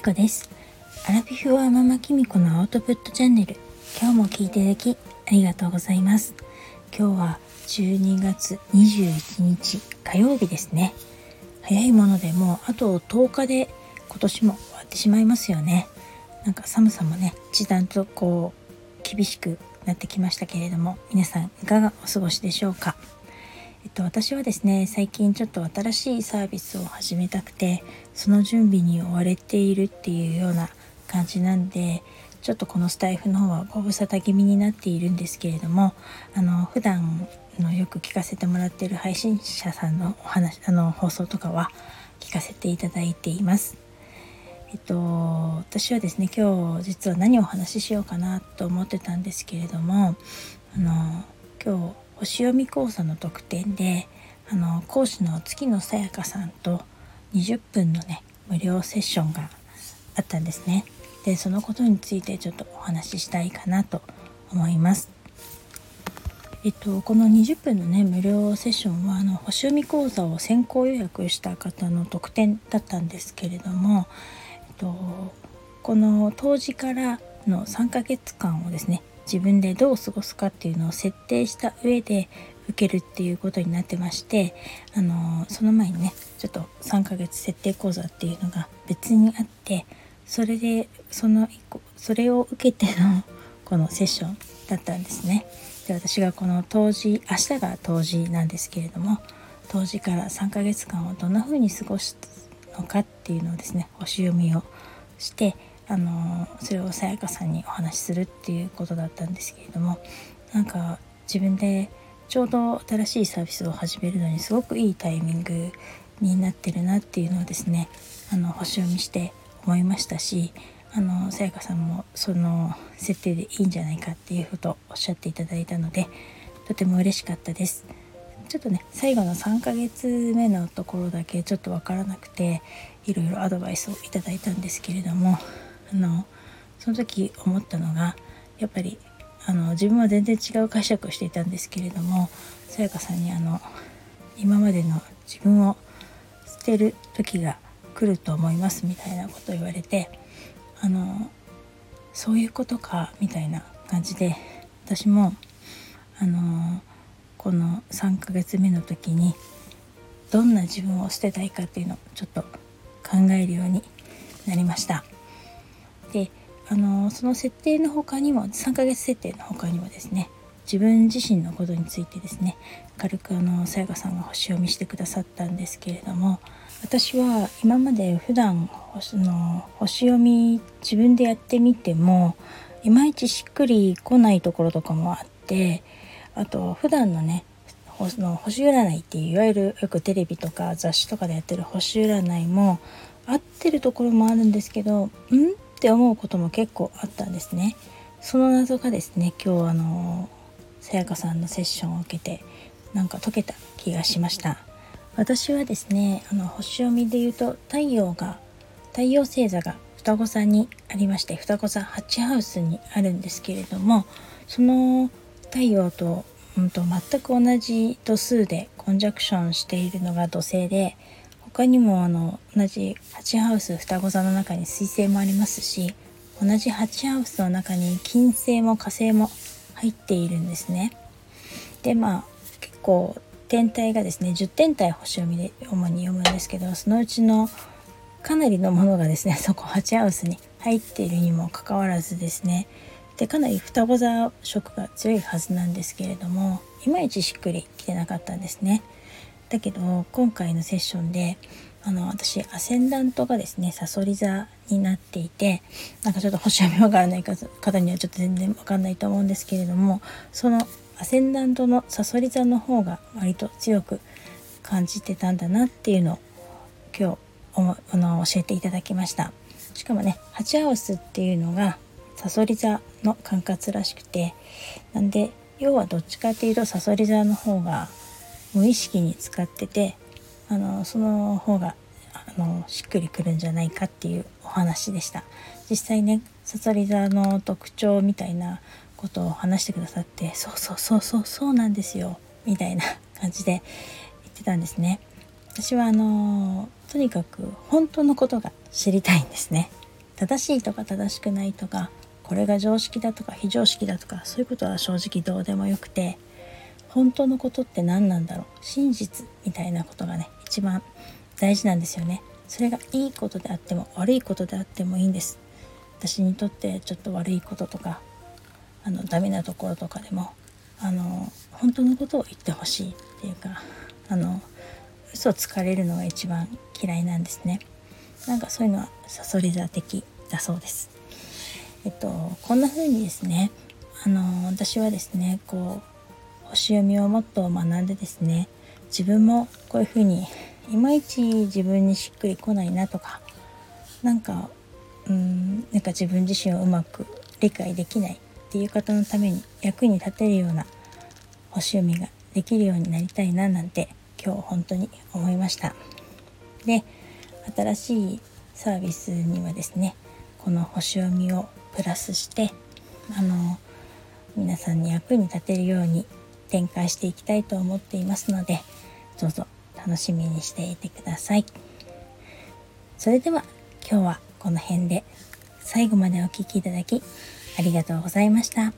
みこです。アラフィフはママきみこのアウトプットチャンネル。今日も聞いていただきありがとうございます。今日は12月21日火曜日ですね。早いものでもうあと10日で今年も終わってしまいますよね。なんか寒さもね一段とこう厳しくなってきましたけれども皆さんいかがお過ごしでしょうか？っと、私はですね最近ちょっと新しいサービスを始めたくてその準備に追われているっていうような感じなんでちょっとこのスタイフの方はご無沙汰気味になっているんですけれどもあの普段のよく聞かせてもらってる配信者さんのお話あの放送とかは聞かせていただいています。えっと、私はですね今日実は何をお話ししようかなと思ってたんですけれどもあの今日星読み講座の特典であの講師の月野さやかさんと20分のね無料セッションがあったんですね。でそのことについてちょっとお話ししたいかなと思います。えっと、この20分のね無料セッションはあの星読み講座を先行予約した方の特典だったんですけれども、えっと、この当時からの3ヶ月間をですね自分でどう過ごすかっていうのを設定した上で受けるっていうことになってましてあのその前にねちょっと3ヶ月設定講座っていうのが別にあってそれでその1個それを受けてのこのセッションだったんですね。で私がこの当時明日が当時なんですけれども当時から3ヶ月間をどんな風に過ごすのかっていうのをですね星読みをしてあのそれをさやかさんにお話しするっていうことだったんですけれどもなんか自分でちょうど新しいサービスを始めるのにすごくいいタイミングになってるなっていうのをですねあの星読みして思いましたしあのさやかさんもその設定でいいんじゃないかっていうことをおっしゃっていただいたのでとても嬉しかったです。ちょっとね最後の3ヶ月目のところだけちょっと分からなくていろいろアドバイスをいただいたんですけれどもあのその時思ったのがやっぱりあの自分は全然違う解釈をしていたんですけれどもさやかさんにあの今までの自分を捨てる時が来ると思いますみたいなことを言われてあのそういうことかみたいな感じで私もあのこの3ヶ月目の時にどんな自分を捨てたいかっていうのをちょっと考えるようになりました。であのその設定の他にも3ヶ月設定の他にもですね自分自身のことについてですね軽くあのさやかさんが星読みしてくださったんですけれども私は今まで普段星の星読み自分でやってみてもいまいちしっくりこないところとかもあってあと普段のねの星占いっていういわゆるよくテレビとか雑誌とかでやってる星占いも合ってるところもあるんですけどん？って思うことも結構あったんですね。その謎がですね今日あのさやかさんのセッションを受けてなんか解けた気がしました私はですねあの星読みで言うと太陽が太陽星座が双子座にありまして双子座8ハウスにあるんですけれどもその太陽と,、うんと全く同じ度数でコンジャクションしているのが土星で他にもあの同じ8ハウス双子座の中に水星もありますし同じ8ハウスの中に金星も火星も入っているんですね。でまあ結構天体がですね10天体星読みで主に読むんですけどそのうちのかなりのものがですね そこ8ハウスに入っているにもかかわらずですねでかなり双子座色が強いはずなんですけれどもいまいちしっくりきてなかったんですね。だけど今回のセッションであの私アセンダントがですねさそり座になっていてなんかちょっと星読みわからない方にはちょっと全然わかんないと思うんですけれどもそのアセンダントのさそり座の方が割と強く感じてたんだなっていうのを今日あの教えていただきました。しかもねハチハウスっていうのがさそり座の管轄らしくてなんで要はどっちかっていうとさそり座の方が無意識に使っててあのその方があのしっくりくるんじゃないかっていうお話でした。実際ねさそり座の特徴みたいなことを話してくださってそうそうそうそうそうなんですよみたいな感じで言ってたんですね。私はあのとにかく本当のことが知りたいんですね。正しいとか正しくないとかこれが常識だとか非常識だとかそういうことは正直どうでもよくて本当のことって何なんだろう。真実みたいなことがね一番大事なんですよね。それがいいことであっても悪いことであってもいいんです。私にとってちょっと悪いこととかあのダメなところとかでもあの本当のことを言ってほしいっていうかあの嘘つかれるのが一番嫌いなんですね。なんかそういうのはさそり座的だそうです。えっとこんな風にですねあの私はですねこう星読みをもっと学んでですね自分もこういう風にいまいち自分にしっくりこないなとかなんかうんなんか自分自身をうまく理解できないっていう方のために役に立てるような星読みができるようになりたいななんて今日本当に思いました。で新しいサービスにはですねこの星読みをプラスしてあの皆さんに役に立てるように展開していきたいと思っていますのでどうぞ楽しみにしていてください。それでは今日はこの辺で最後までお聴きいただきありがとうございました。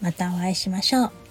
またお会いしましょう。